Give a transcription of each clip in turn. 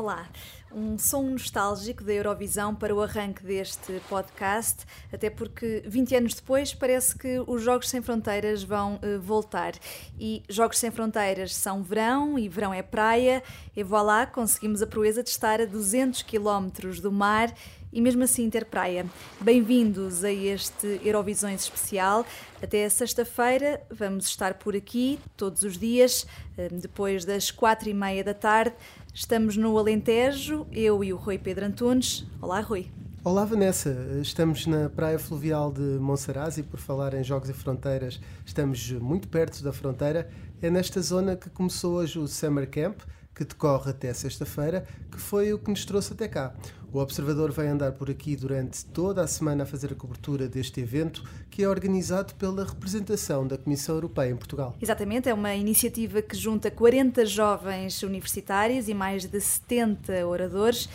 Olá, um som nostálgico da Eurovisão para o arranque deste podcast, até porque 20 anos depois parece que os Jogos Sem Fronteiras vão uh, voltar. E Jogos Sem Fronteiras são verão e verão é praia, e voilà, conseguimos a proeza de estar a 200 km do mar e mesmo assim ter praia. Bem-vindos a este Eurovisões especial. Até sexta-feira vamos estar por aqui todos os dias, eh, depois das quatro e meia da tarde. Estamos no Alentejo, eu e o Rui Pedro Antunes. Olá, Rui. Olá, Vanessa. Estamos na Praia Fluvial de Monsaraz e, por falar em Jogos e Fronteiras, estamos muito perto da fronteira. É nesta zona que começou hoje o Summer Camp, que decorre até sexta-feira, que foi o que nos trouxe até cá. O Observador vai andar por aqui durante toda a semana a fazer a cobertura deste evento, que é organizado pela representação da Comissão Europeia em Portugal. Exatamente, é uma iniciativa que junta 40 jovens universitários e mais de 70 oradores.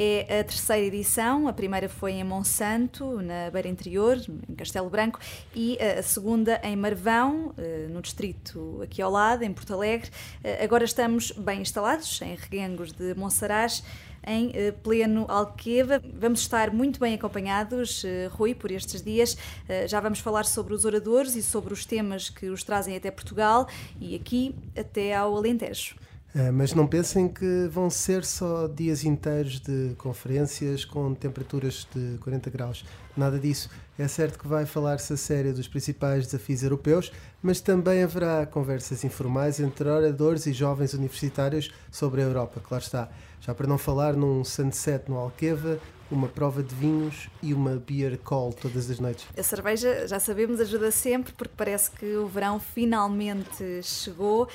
É a terceira edição, a primeira foi em Monsanto, na Beira Interior, em Castelo Branco, e a segunda em Marvão, eh, no distrito aqui ao lado, em Porto Alegre. Eh, agora estamos bem instalados, em Reguengos de Monsaraz em eh, pleno Alqueva. Vamos estar muito bem acompanhados, eh, Rui, por estes dias. Eh, já vamos falar sobre os oradores e sobre os temas que os trazem até Portugal e aqui até ao Alentejo. Mas não pensem que vão ser só dias inteiros de conferências com temperaturas de 40 graus. Nada disso. É certo que vai falar-se a sério dos principais desafios europeus, mas também haverá conversas informais entre oradores e jovens universitários sobre a Europa, claro está. Já para não falar num sunset no Alqueva, uma prova de vinhos e uma beer call todas as noites. A cerveja, já sabemos, ajuda sempre porque parece que o verão finalmente chegou.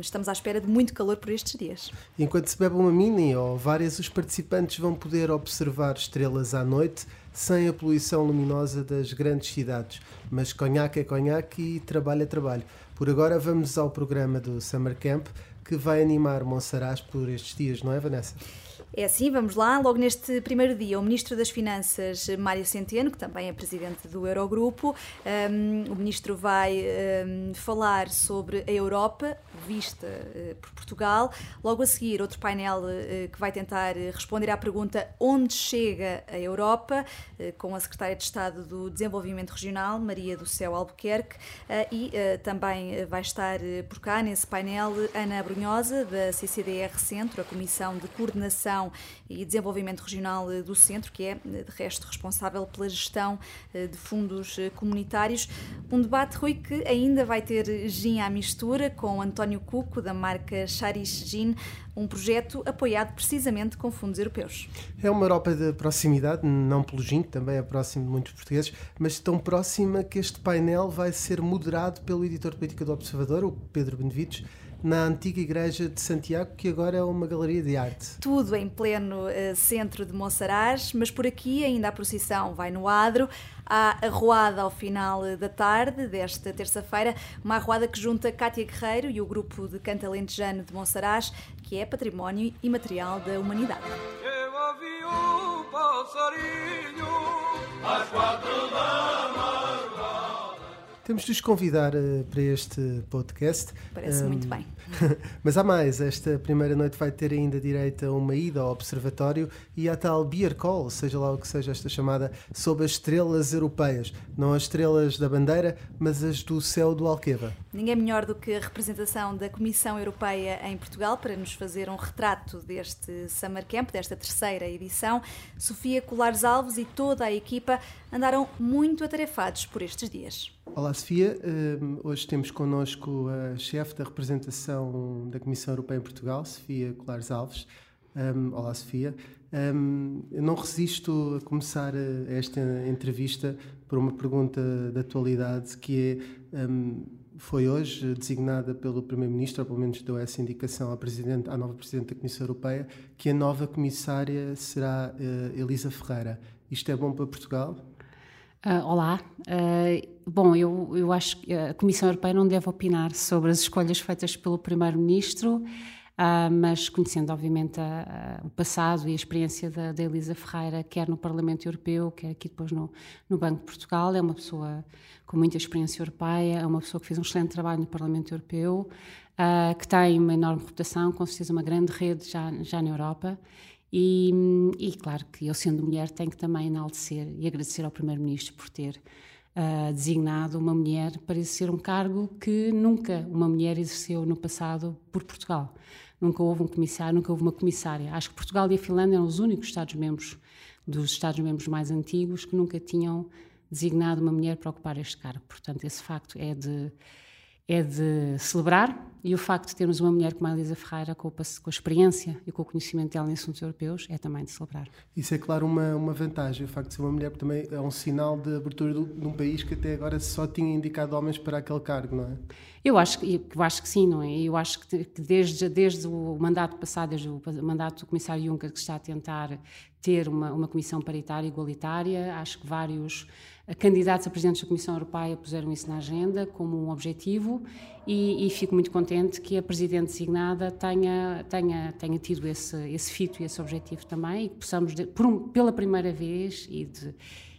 Estamos à espera de muito calor por estes dias. Enquanto se bebe uma mini ou várias, os participantes vão poder observar estrelas à noite sem a poluição luminosa das grandes cidades. Mas conhaque é conhaque e trabalho é trabalho. Por agora vamos ao programa do Summer Camp que vai animar Monsaraz por estes dias, não é, Vanessa? É assim, vamos lá. Logo neste primeiro dia, o Ministro das Finanças, Mário Centeno, que também é Presidente do Eurogrupo, um, o Ministro vai um, falar sobre a Europa, vista uh, por Portugal. Logo a seguir, outro painel uh, que vai tentar responder à pergunta onde chega a Europa, com a Secretária de Estado do Desenvolvimento Regional, Maria do Céu Albuquerque, e também vai estar por cá nesse painel Ana Brunhosa, da CCDR Centro, a Comissão de Coordenação e Desenvolvimento Regional eh, do Centro, que é, eh, de resto, responsável pela gestão eh, de fundos comunitários. Um debate, Rui, que ainda vai ter gin à mistura com António Cuco, da marca Charis Gin, um projeto apoiado precisamente com fundos europeus. É uma Europa de proximidade, não pelo gin, que também é próximo de muitos portugueses, mas tão próxima que este painel vai ser moderado pelo editor político do Observador, o Pedro Benevides, na antiga igreja de Santiago, que agora é uma galeria de arte. Tudo em pleno uh, centro de Monsaraz, mas por aqui ainda a procissão vai no adro. Há a arruada ao final eh, da tarde desta terça-feira, uma arruada que junta Cátia Guerreiro e o grupo de canto alentejano de Monsaraz, que é património imaterial da humanidade. Eu ouvi o passarinho às quatro da temos de os convidar uh, para este podcast. Parece um, muito bem. mas há mais. Esta primeira noite vai ter ainda direito a uma ida ao observatório e à tal Beer Call, seja lá o que seja esta chamada, sobre as estrelas europeias. Não as estrelas da bandeira, mas as do céu do Alqueva. Ninguém melhor do que a representação da Comissão Europeia em Portugal para nos fazer um retrato deste Summer Camp, desta terceira edição. Sofia Colares Alves e toda a equipa andaram muito atarefados por estes dias. Olá, Sofia. hoje temos connosco a chefe da representação da Comissão Europeia em Portugal, Sofia Colares Alves. Um, olá, Sofia. Um, eu não resisto a começar esta entrevista por uma pergunta de atualidade que é, foi hoje designada pelo Primeiro-Ministro, ou pelo menos deu essa indicação à, presidente, à nova Presidente da Comissão Europeia, que a nova Comissária será uh, Elisa Ferreira. Isto é bom para Portugal? Uh, olá. Uh, bom, eu, eu acho que a Comissão Europeia não deve opinar sobre as escolhas feitas pelo Primeiro-Ministro. Uh, mas conhecendo, obviamente, a, a, o passado e a experiência da, da, Elisa Ferreira, quer no Parlamento Europeu, quer aqui depois no, no, Banco de Portugal, é uma pessoa com muita experiência europeia, é uma pessoa que fez um excelente trabalho no Parlamento Europeu, que tem uma enorme reputação, com certeza uma grande rede já, já na Europa. E, e, claro que eu, sendo mulher, tenho que também enaltecer e agradecer ao Primeiro-Ministro por ter uh, designado uma mulher para exercer um cargo que nunca uma mulher exerceu no passado por Portugal. Nunca houve um comissário, nunca houve uma comissária. Acho que Portugal e a Finlândia eram os únicos Estados-membros dos Estados-membros mais antigos que nunca tinham designado uma mulher para ocupar este cargo. Portanto, esse facto é de é de celebrar e o facto de termos uma mulher como a Elisa Ferreira, com, a experiência e com o conhecimento dela em assuntos europeus, é também de celebrar. Isso é, claro, uma, uma vantagem. O facto de ser uma mulher também é um sinal de abertura de, de um país que até agora só tinha indicado homens para aquele cargo, não é? Eu acho, eu acho que sim, não é? Eu acho que desde, desde o mandato passado, desde o mandato do Comissário Juncker, que está a tentar ter uma, uma comissão paritária igualitária, acho que vários candidatos a presidentes da Comissão Europeia puseram isso na agenda como um objetivo e, e fico muito contente que a presidente designada tenha, tenha, tenha tido esse, esse fito e esse objetivo também e que possamos, um, pela primeira vez e, de,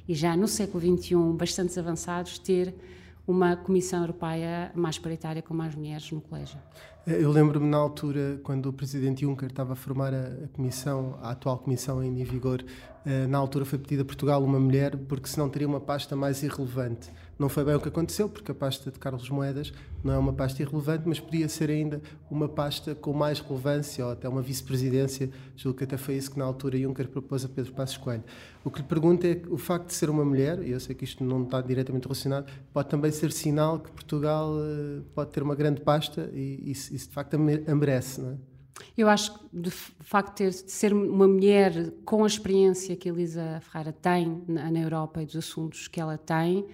e já no século XXI, bastante avançados, ter uma Comissão Europeia mais paritária com mais mulheres no colégio. Eu lembro-me na altura, quando o Presidente Juncker estava a formar a, a comissão, a atual comissão ainda em vigor, eh, na altura foi pedida a Portugal uma mulher, porque senão teria uma pasta mais irrelevante. Não foi bem o que aconteceu, porque a pasta de Carlos Moedas não é uma pasta irrelevante, mas podia ser ainda uma pasta com mais relevância, ou até uma vice-presidência. Julgo que até foi isso que na altura Juncker propôs a Pedro Passos Coelho. O que lhe pergunto é o facto de ser uma mulher, e eu sei que isto não está diretamente relacionado, pode também ser sinal que Portugal eh, pode ter uma grande pasta e isso, de facto a merece, não é? Eu acho que, de facto, ter, de ser uma mulher com a experiência que a Elisa Ferreira tem na, na Europa e dos assuntos que ela tem,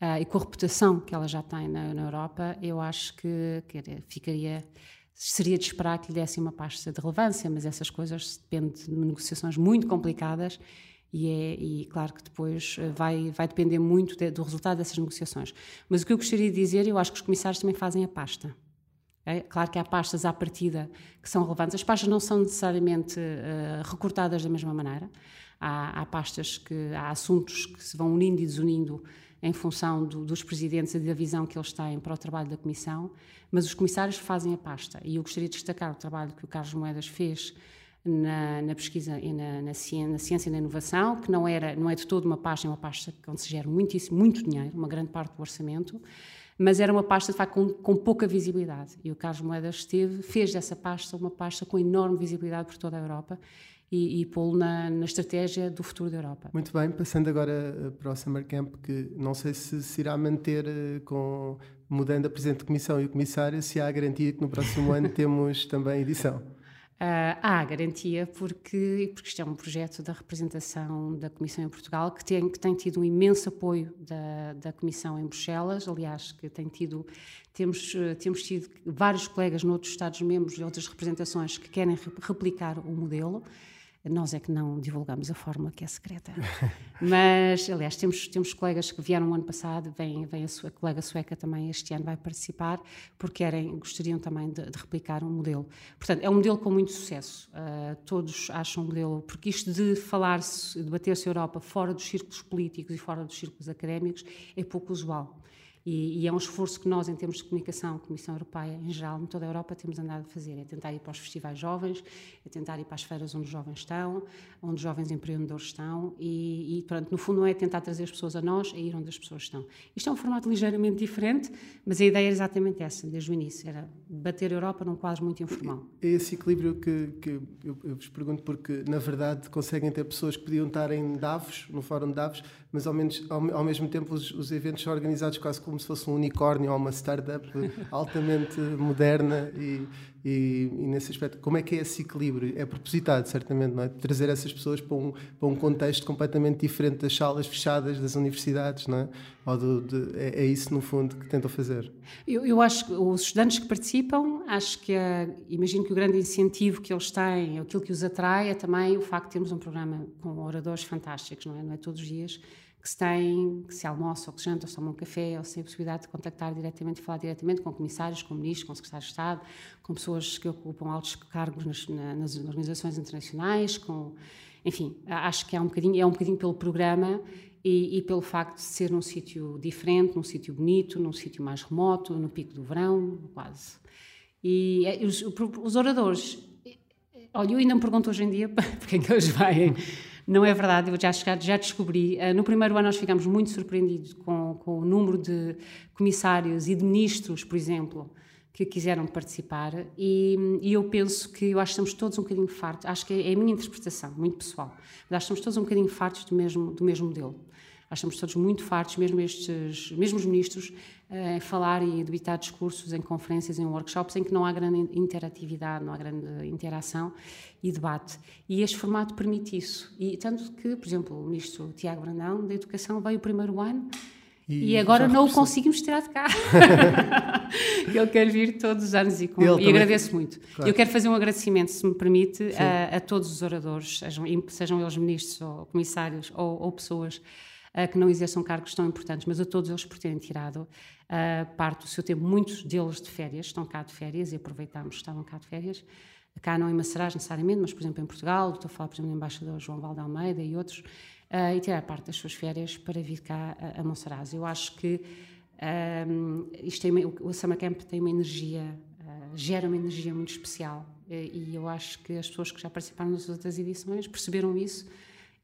uh, e com a reputação que ela já tem na, na Europa, eu acho que, que, ficaria. Seria de esperar que lhe dessem uma pasta de relevância, mas essas coisas dependem de negociações muito complicadas e, é, e claro que depois eh, vai, vai depender muito de, do resultado dessas negociações. Mas o que eu gostaria de dizer, eu acho que os comissários também fazem a pasta. É claro que há pastas à partida que são relevantes. As pastas não são necessariamente uh, recortadas da mesma maneira. Há, há, pastas que há assuntos que se vão unindo e desunindo em função do, dos presidentes e da visão que eles têm para o trabalho da comissão, mas os comissários fazem a pasta. E eu gostaria de destacar o trabalho que o Carlos Moedas fez na, na pesquisa e na, na, ciência, na, ciência, e na inovação, que não era não é de todo uma pasta, é uma pasta onde se gera muitíssimo, muito dinheiro, uma grande parte do orçamento mas era uma pasta de facto com, com, pouca visibilidade. E o Carlos Moedas esteve, fez dessa pasta uma pasta com enorme visibilidade por toda a Europa e, e pô-lo na, na, estratégia do futuro da Europa. Muito bem, passando agora eh, para o Summer Camp, que não sei se se irá manter eh, com mudando a Presidente de Comissão e o Comissário, se há a garantia que no próximo ano temos também edição. Uh, há garantia porque, porque isto é um projeto da representação da Comissão em Portugal que tem, que tem tido um imenso apoio da, da Comissão em Bruxelas, aliás, que tem tido, temos, temos tido vários colegas noutros Estados-membros e outras representações que querem replicar o modelo. Nós é que não divulgamos a fórmula que é secreta. Mas, aliás, temos, temos colegas que vieram no ano passado, vem, vem a sua colega sueca também este ano vai participar, porque querem, gostariam também de, de replicar um modelo. Portanto, é um modelo com muito sucesso. Uh, todos acham um modelo, porque isto de falar-se, debater-se a Europa fora dos círculos políticos e fora dos círculos académicos é pouco usual. E, e, é um esforço que nós, em termos de comunicação, Comissão Europeia em geral, em toda a Europa, temos andado a fazer. É tentar ir para os festivais jovens, é tentar ir para as feiras onde os jovens estão, onde os jovens empreendedores estão e, e pronto, no fundo não é tentar trazer as pessoas a nós, é ir onde as pessoas estão. Isto é um formato ligeiramente diferente, mas a ideia é exatamente essa, desde o início, era bater a Europa num quadro muito informal. É esse equilíbrio que, que eu, eu, vos pergunto, porque na verdade conseguem ter pessoas que podiam estar em Davos, no Fórum de Davos, mas ao, menos, ao, ao mesmo tempo os, os eventos são organizados quase como se fosse um unicórnio ou uma startup altamente moderna e, e, e, nesse aspecto, como é que é esse equilíbrio? É propositado, certamente, não é? Trazer essas pessoas para um, para um contexto completamente diferente das salas fechadas das universidades, não é? Ou do, de, é, é, isso, no fundo, que tentam fazer. Eu, eu acho que os estudantes que participam, acho que, imagino que o grande incentivo que eles têm, aquilo que os atrai, é também o facto de termos um programa com oradores fantásticos, não é? Não é todos os dias que se tem, que se almoça ou que se janta ou se toma um café ou se tem a possibilidade de contactar diretamente, falar diretamente com comissários, com ministros, com secretários de Estado, com pessoas que ocupam altos cargos nas, nas organizações internacionais, com, enfim, acho que é um bocadinho, é um bocadinho pelo programa e, e, pelo facto de ser num sítio diferente, num sítio bonito, num sítio mais remoto, no pico do verão, quase. E, e os, os, oradores, olha, eu ainda me pergunto hoje em dia para quem que eles vêm. Não é verdade, eu já, já descobri. Uh, no primeiro ano nós ficámos muito surpreendidos com, com o número de comissários e de ministros, por exemplo, que quiseram participar e, e, eu penso que eu acho que estamos todos um bocadinho fartos, acho que é, é a minha interpretação, muito pessoal, mas acho que estamos todos um bocadinho fartos do mesmo, do mesmo modelo. Estamos todos muito fartos, mesmo estes, mesmo os ministros, eh, em falar e debitar discursos em conferências, em workshops, em que não há grande interatividade, não há grande interação e debate. E este formato permite isso. E tanto que, por exemplo, o ministro Tiago Brandão, da Educação, veio o primeiro ano e, e agora não o conseguimos tirar de cá. Ele quer vir todos os anos e, com, e agradeço muito. Claro. Eu quero fazer um agradecimento, se me permite, a, a, todos os oradores, sejam, sejam eles ministros ou comissários ou, ou pessoas que não exerçam cargos tão importantes, mas a todos eles por terem tirado uh, parte do seu tempo. Muitos deles de férias, estão cá de férias e aproveitamos que estavam cá de férias. Cá não em Maceraz necessariamente, mas por exemplo em Portugal, estou a falar por exemplo do embaixador João Valde Almeida e outros, uh, e tirar parte das suas férias para vir cá a, a. Eu acho que um, isto tem, o Summer Camp tem uma energia, uh, gera uma energia muito especial e eu acho que as pessoas que já participaram nas outras edições perceberam isso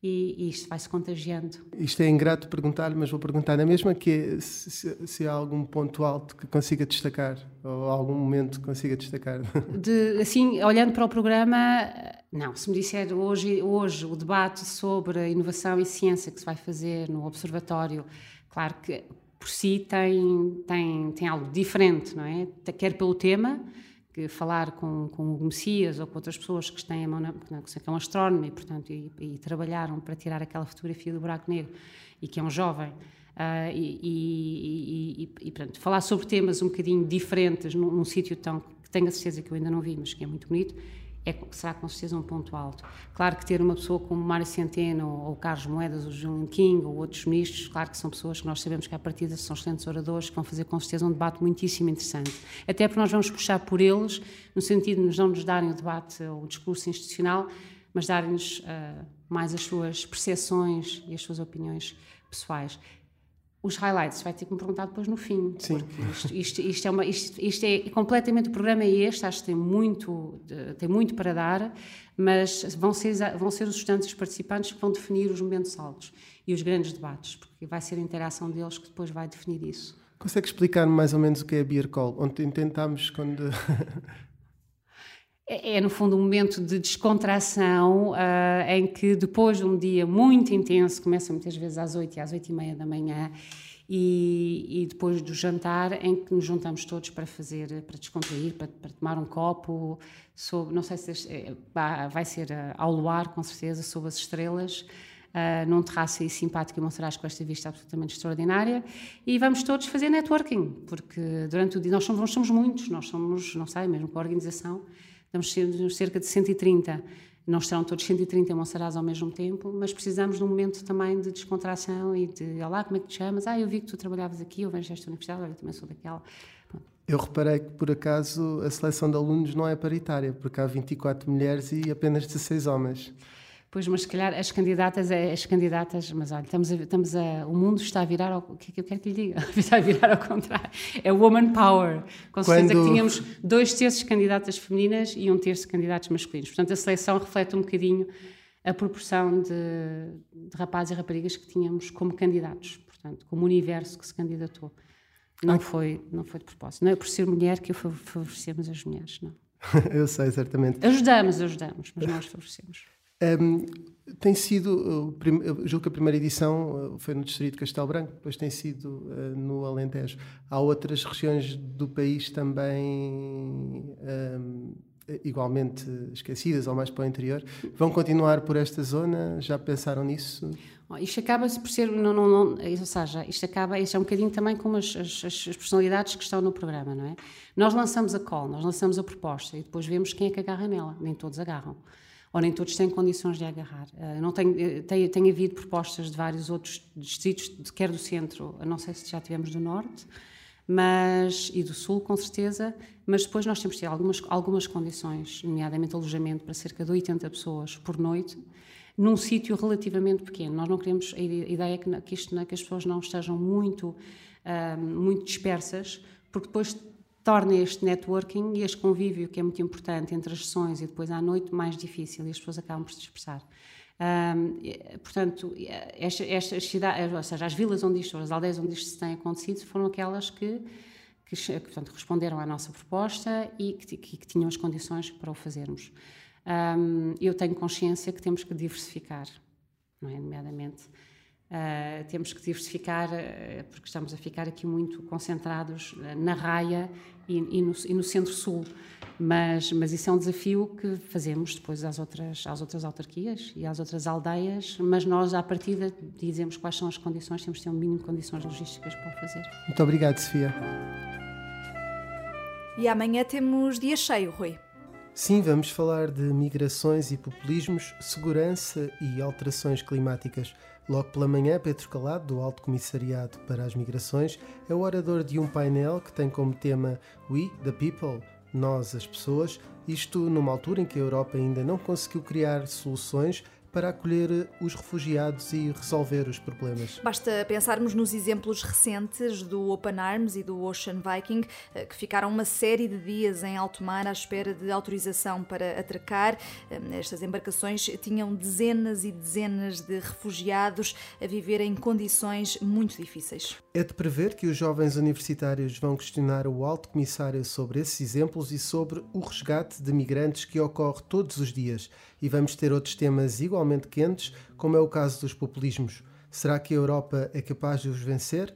e, e isto vai se contagiando. Isto é ingrato perguntar, mas vou perguntar na mesma que é, se, se, há algum ponto alto que consiga destacar ou algum momento que consiga destacar. De, assim, olhando para o programa, não. Se me disser hoje, hoje o debate sobre a inovação e ciência que se vai fazer no observatório, claro que por si tem tem tem algo diferente, não é? Quer pelo tema que falar com, com o Messias ou com outras pessoas que têm a mão na, que é um astrónomo e, portanto, e, e, trabalharam para tirar aquela fotografia do buraco negro e que é um jovem. Uh, e, e, portanto, falar sobre temas um bocadinho diferentes num, num sítio tão que tenho a certeza que eu ainda não vi, mas que é muito bonito, é, será com certeza um ponto alto. Claro que ter uma pessoa como Mário Centeno, ou Carlos Moedas, ou Julian King, ou outros ministros, claro que são pessoas que nós sabemos que à partida são excelentes oradores, que vão fazer com certeza um debate muitíssimo interessante. Até porque nós vamos puxar por eles, no sentido de não nos darem o debate ou o discurso institucional, mas darem-nos uh, mais as suas percepções e as suas opiniões pessoais os highlights vai ter que me perguntar depois no fim. Sim. Isto, isto, isto, é uma, isto, isto, é completamente o programa é este, acho que tem muito, tem muito para dar, mas vão ser, vão ser os estudantes e os participantes que vão definir os momentos altos e os grandes debates, porque vai ser a interação deles que depois vai definir isso. Consegue explicar mais ou menos o que é a Beer Call? Onde tentámos quando. É, é, no fundo, um momento de descontração uh, em que, depois de um dia muito intenso, começa muitas vezes às 8 e às 8 e meia da manhã, e, e, depois do jantar, em que nos juntamos todos para fazer, para descontrair, para, para tomar um copo, sobre, não sei se é, vai ser uh, ao luar, com certeza, sob as estrelas. Uh, num terraço aí simpático em Monserrat com esta vista absolutamente extraordinária e vamos todos fazer networking, porque durante o dia nós somos, nós somos muitos, nós somos, não sei, mesmo com a organização, Estamos cerca de 130. Não estarão todos 130 em Monsaraz ao mesmo tempo, mas precisamos de um momento também de descontração e de, olá, como é que te chamas? Ah, eu vi que tu trabalhavas aqui, eu venho desta universidade, olha, também sou daquela. Eu reparei que, por acaso, a seleção de alunos não é paritária, porque há 24 mulheres e apenas 16 homens. Pois, mas se calhar as candidatas, é, as candidatas, mas olha, estamos a, estamos a, o mundo está a virar, ao, o que é que eu quero que lhe diga? Está a virar ao contrário. É woman power. Com certeza Quando... que tínhamos dois terços de candidatas femininas e um terço de candidatos masculinos. Portanto, a seleção reflete um bocadinho a proporção de, de rapazes e raparigas que tínhamos como candidatos, portanto, como universo que se candidatou. Não, foi, não foi de propósito. Não é por ser mulher que favorecemos as mulheres, não. eu sei, certamente. Ajudamos, ajudamos, mas nós favorecemos. Um, tem sido, eu julgo que a primeira edição uh, foi no Distrito de Castelo Branco, depois tem sido uh, no Alentejo. Há outras regiões do país também um, igualmente esquecidas ou mais para o interior. Vão continuar por esta zona? Já pensaram nisso? Isto acaba por ser, não, não, não, ou seja, isto acaba, isto é um bocadinho também como as, as, as, personalidades que estão no programa, não é? Nós lançamos a call, nós lançamos a proposta e depois vemos quem é que agarra nela, nem todos agarram. Ou nem todos têm condições de agarrar. Uh, não tem, tem, tem havido propostas de vários outros distritos, quer do centro, não sei se já tivemos do norte, mas e do sul com certeza, mas depois nós temos de ter algumas algumas condições, nomeadamente alojamento para cerca de 80 pessoas por noite, num sítio relativamente pequeno. Nós não queremos a ideia é que, que, isto, que as pessoas não estejam muito uh, muito dispersas, porque depois torna este networking e este convívio que é muito importante entre as sessões e depois à noite mais difícil e as pessoas acabam por se dispersar. Portanto, estas, cidades, ou seja, as vilas onde isto, as aldeias onde isto tem acontecido, foram aquelas que, que, que portanto, responderam à nossa proposta e que, que, que tinham as condições para o fazermos. Eu tenho consciência que temos que diversificar, não é? Nomeadamente, uh, temos que diversificar, uh, porque estamos a ficar aqui muito concentrados uh, na raia e, e no, no centro-sul. Mas, mas isso é um desafio que fazemos depois às outras, às outras autarquias e às outras aldeias, mas nós, à partida, dizemos quais são as condições, temos de ter um mínimo de condições logísticas para o fazer. Muito obrigado, Sofia. E amanhã temos dia cheio, Rui. Sim, vamos falar de migrações e populismos, segurança e alterações climáticas. Logo pela manhã, Pedro Calado, do Alto Comissariado para as Migrações, é o orador de um painel que tem como tema We, the People, nós, as pessoas, isto numa altura em que a Europa ainda não conseguiu criar soluções para acolher os refugiados e resolver os problemas. Basta pensarmos nos exemplos recentes do Open Arms e do Ocean Viking, eh, que ficaram uma série de dias em alto mar à espera de autorização para atracar. Eh, estas embarcações tinham dezenas e dezenas de refugiados a viver em condições muito difíceis. É de prever que os jovens universitários vão questionar o alto comissário sobre esses exemplos e sobre o resgate de migrantes que ocorre todos os dias. E vamos ter outros temas igualmente quentes, como é o caso dos populismos. Será que a Europa é capaz de os vencer?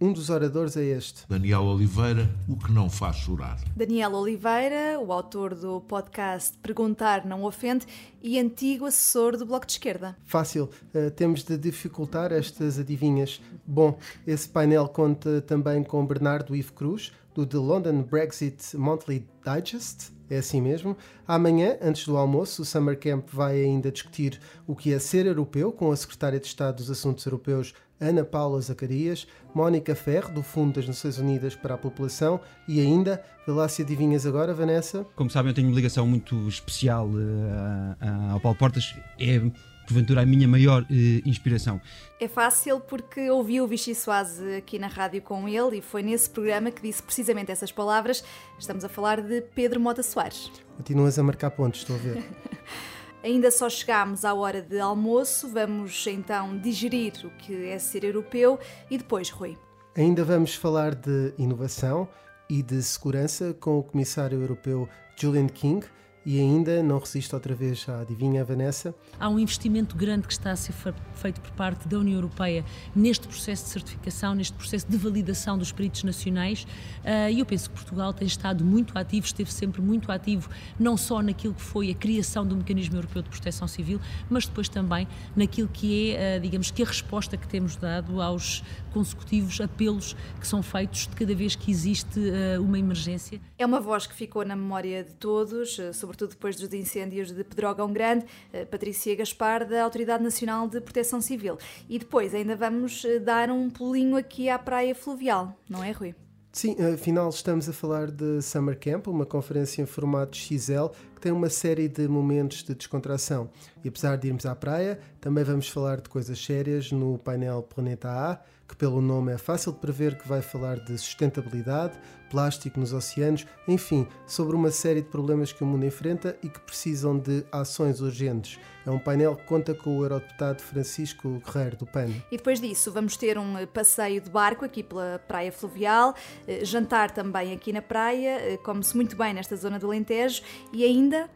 Um dos oradores é este. Daniel Oliveira, o que não faz chorar. Daniel Oliveira, o autor do podcast Perguntar Não Ofende e antigo assessor do Bloco de Esquerda. Fácil, uh, temos de dificultar estas adivinhas. Bom, esse painel conta também com Bernardo Ivo Cruz, do The London Brexit Monthly Digest, é assim mesmo. Amanhã, antes do almoço, o Summer Camp vai ainda discutir o que é ser europeu com a Secretária de Estado dos Assuntos Europeus, Ana Paula Zacarias, Mónica Ferro, do Fundo das Nações Unidas para a População e ainda, vê lá se adivinhas agora, Vanessa. Como sabem, eu tenho uma ligação muito especial uh, ao Paulo Portas. É porventura a minha maior uh, inspiração. É fácil porque ouvi o Vichy Soase aqui na rádio com ele e foi nesse programa que disse precisamente essas palavras. Estamos a falar de Pedro Mota Soares. Continuas a marcar pontos, estou a ver. Ainda só chegámos à hora de almoço, vamos então digerir o que é ser europeu e depois, Rui. Ainda vamos falar de inovação e de segurança com o Comissário Europeu Julian King e ainda não resisto outra vez à adivinha, Vanessa. Há um investimento grande que está a ser feito por parte da União Europeia neste processo de certificação, neste processo de validação dos peritos nacionais ah, e eu penso que Portugal tem estado muito ativo, esteve sempre muito ativo, não só naquilo que foi a criação do Mecanismo Europeu de Proteção Civil, mas depois também naquilo que é, ah, digamos, que a resposta que temos dado aos consecutivos apelos que são feitos de cada vez que existe ah, uma emergência. É uma voz que ficou na memória de todos, sobre sobretudo depois dos incêndios de Pedrógão Grande, eh, Patrícia Gaspar, da Autoridade Nacional de Proteção Civil. E depois ainda vamos eh, dar um pulinho aqui à Praia Fluvial, não é, Rui? Sim, afinal estamos a falar de Summer Camp, uma conferência em formato XL que tem uma série de momentos de descontração. E apesar de irmos à praia, também vamos falar de coisas sérias no painel Planeta A, que pelo nome é fácil de prever que vai falar de sustentabilidade, plástico nos oceanos, enfim, sobre uma série de problemas que o mundo enfrenta e que precisam de ações urgentes. É um painel que conta com o eurodeputado Francisco Guerreiro do PAN. E depois disso vamos ter um passeio de barco aqui pela Praia Fluvial, eh, jantar também aqui na praia, eh, come-se muito bem nesta zona do Alentejo e ainda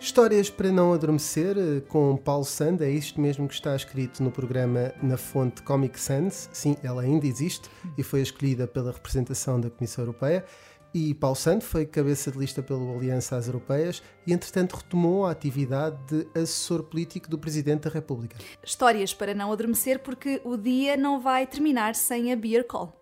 Histórias para não adormecer, eh, com Paulo Sand, é isto mesmo que está escrito no programa na fonte Comic Sans. Sim, ela ainda existe e foi escolhida pela representação da Comissão Europeia. E Paulo Sand foi cabeça de lista pelo Aliança às Europeias e, entretanto, retomou a atividade de assessor político do Presidente da República. Histórias para não adormecer, porque o dia não vai terminar sem a Beer Call.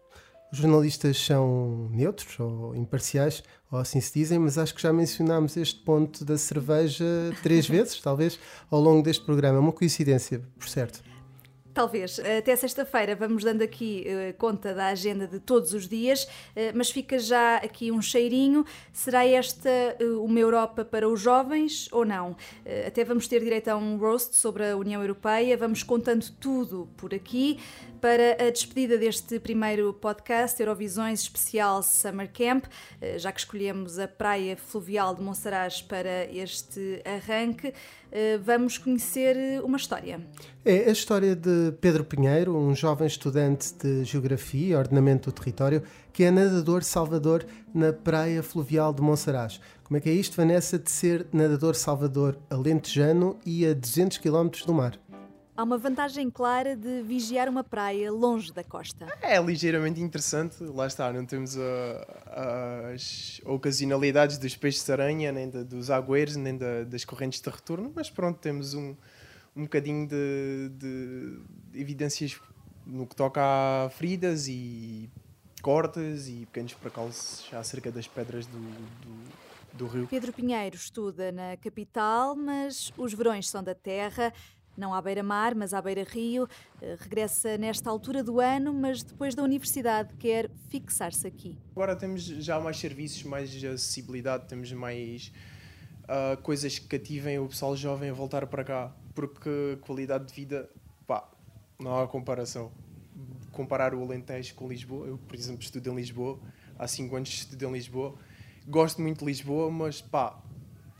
Os jornalistas são neutros ou imparciais, ou assim se dizem, mas acho que já mencionámos este ponto da cerveja três vezes, talvez, ao longo deste programa. É uma coincidência, por certo. Talvez. Até sexta-feira vamos dando aqui uh, conta da agenda de todos os dias, uh, mas fica já aqui um cheirinho. Será esta uh, uma Europa para os jovens ou não? até vamos ter direito a um roast sobre a União Europeia. Vamos contando tudo por aqui para a despedida deste primeiro podcast Eurovisões especial Summer Camp, já que escolhemos a praia fluvial de Monsaraz para este arranque. Eh, vamos conhecer eh, uma história. É a história de Pedro Pinheiro, um jovem estudante de Geografia e Ordenamento do Território, que é nadador salvador na Praia Fluvial de Monsaraz. Como é que é isto, Vanessa, de ser nadador salvador alentejano e a 200 km do mar? Há uma vantagem clara de vigiar uma praia longe da costa. É ligeiramente interessante, lá está, não temos uh, as ocasionalidades dos nem de, dos agueiros, nem das correntes de retorno, mas pronto, temos um, um bocadinho de, de, evidências no que toca a feridas e cortes e pequenos percalços acerca das pedras do, do, do rio. Pedro Pinheiro estuda na capital, mas os verões são da terra não à beira-mar, mas à beira-rio. Eh, regressa nesta altura do ano, mas depois da universidade quer fixar-se aqui. Agora temos já mais serviços, mais acessibilidade, temos mais uh, coisas que cativem o pessoal jovem a voltar para cá, porque qualidade de vida, pá, não há comparação. Comparar o Alentejo com Lisboa, eu, por exemplo, estudo em Lisboa, há 5 anos estudo em Lisboa, gosto muito de Lisboa, mas pá,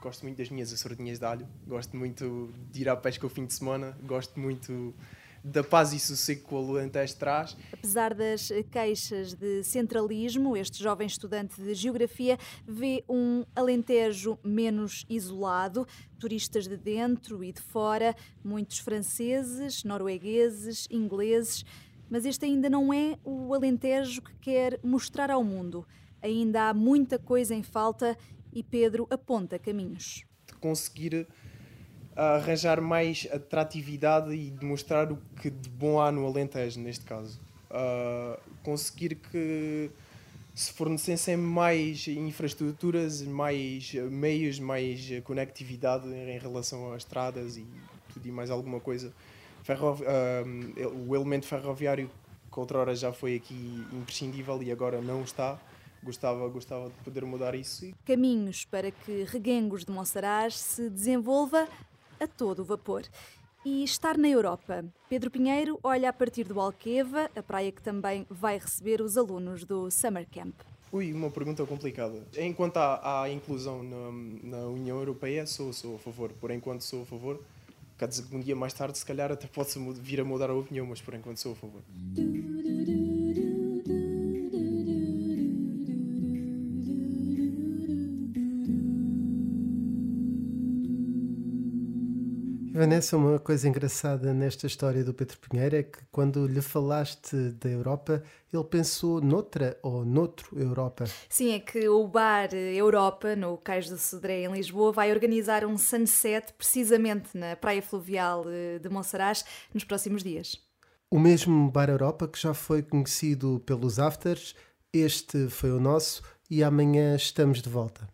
gosto muito das minhas açordinhas de alho, gosto muito de ir à pesca o fim de semana, gosto muito da paz e sossego que o Alentejo traz. Apesar das queixas de centralismo, este jovem estudante de Geografia vê um Alentejo menos isolado, turistas de dentro e de fora, muitos franceses, noruegueses, ingleses, mas este ainda não é o Alentejo que quer mostrar ao mundo. Ainda há muita coisa em falta e Pedro aponta caminhos. De conseguir ah, arranjar mais atratividade e demonstrar o que de bom há no Alentejo, neste caso. Uh, conseguir que se fornecessem mais infraestruturas, mais meios, mais conectividade em relação às estradas e tudo e mais alguma coisa. Ferro, uh, o elemento ferroviário que outrora já foi aqui imprescindível e agora não está gostava, gostava de poder mudar isso. Caminhos para que Reguengos de Monsaraz se desenvolva a todo vapor. E estar na Europa. Pedro Pinheiro olha a partir do Alqueva, a praia que também vai receber os alunos do Summer Camp. Ui, uma pergunta complicada. Enquanto há, há inclusão na, na, União Europeia, sou, sou a favor. Por enquanto sou a favor. Quer dizer que um dia mais tarde, se calhar, até posso vir a mudar a opinião, mas por enquanto sou a favor. Vanessa, uma coisa engraçada nesta história do Pedro Pinheiro é que quando lhe falaste da Europa, ele pensou noutra ou noutro Europa. Sim, é que o bar Europa, no Cais do Sodré, em Lisboa, vai organizar um sunset precisamente na praia fluvial eh, de Monsaraz nos próximos dias. O mesmo bar Europa que já foi conhecido pelos afters, este foi o nosso e amanhã estamos de volta.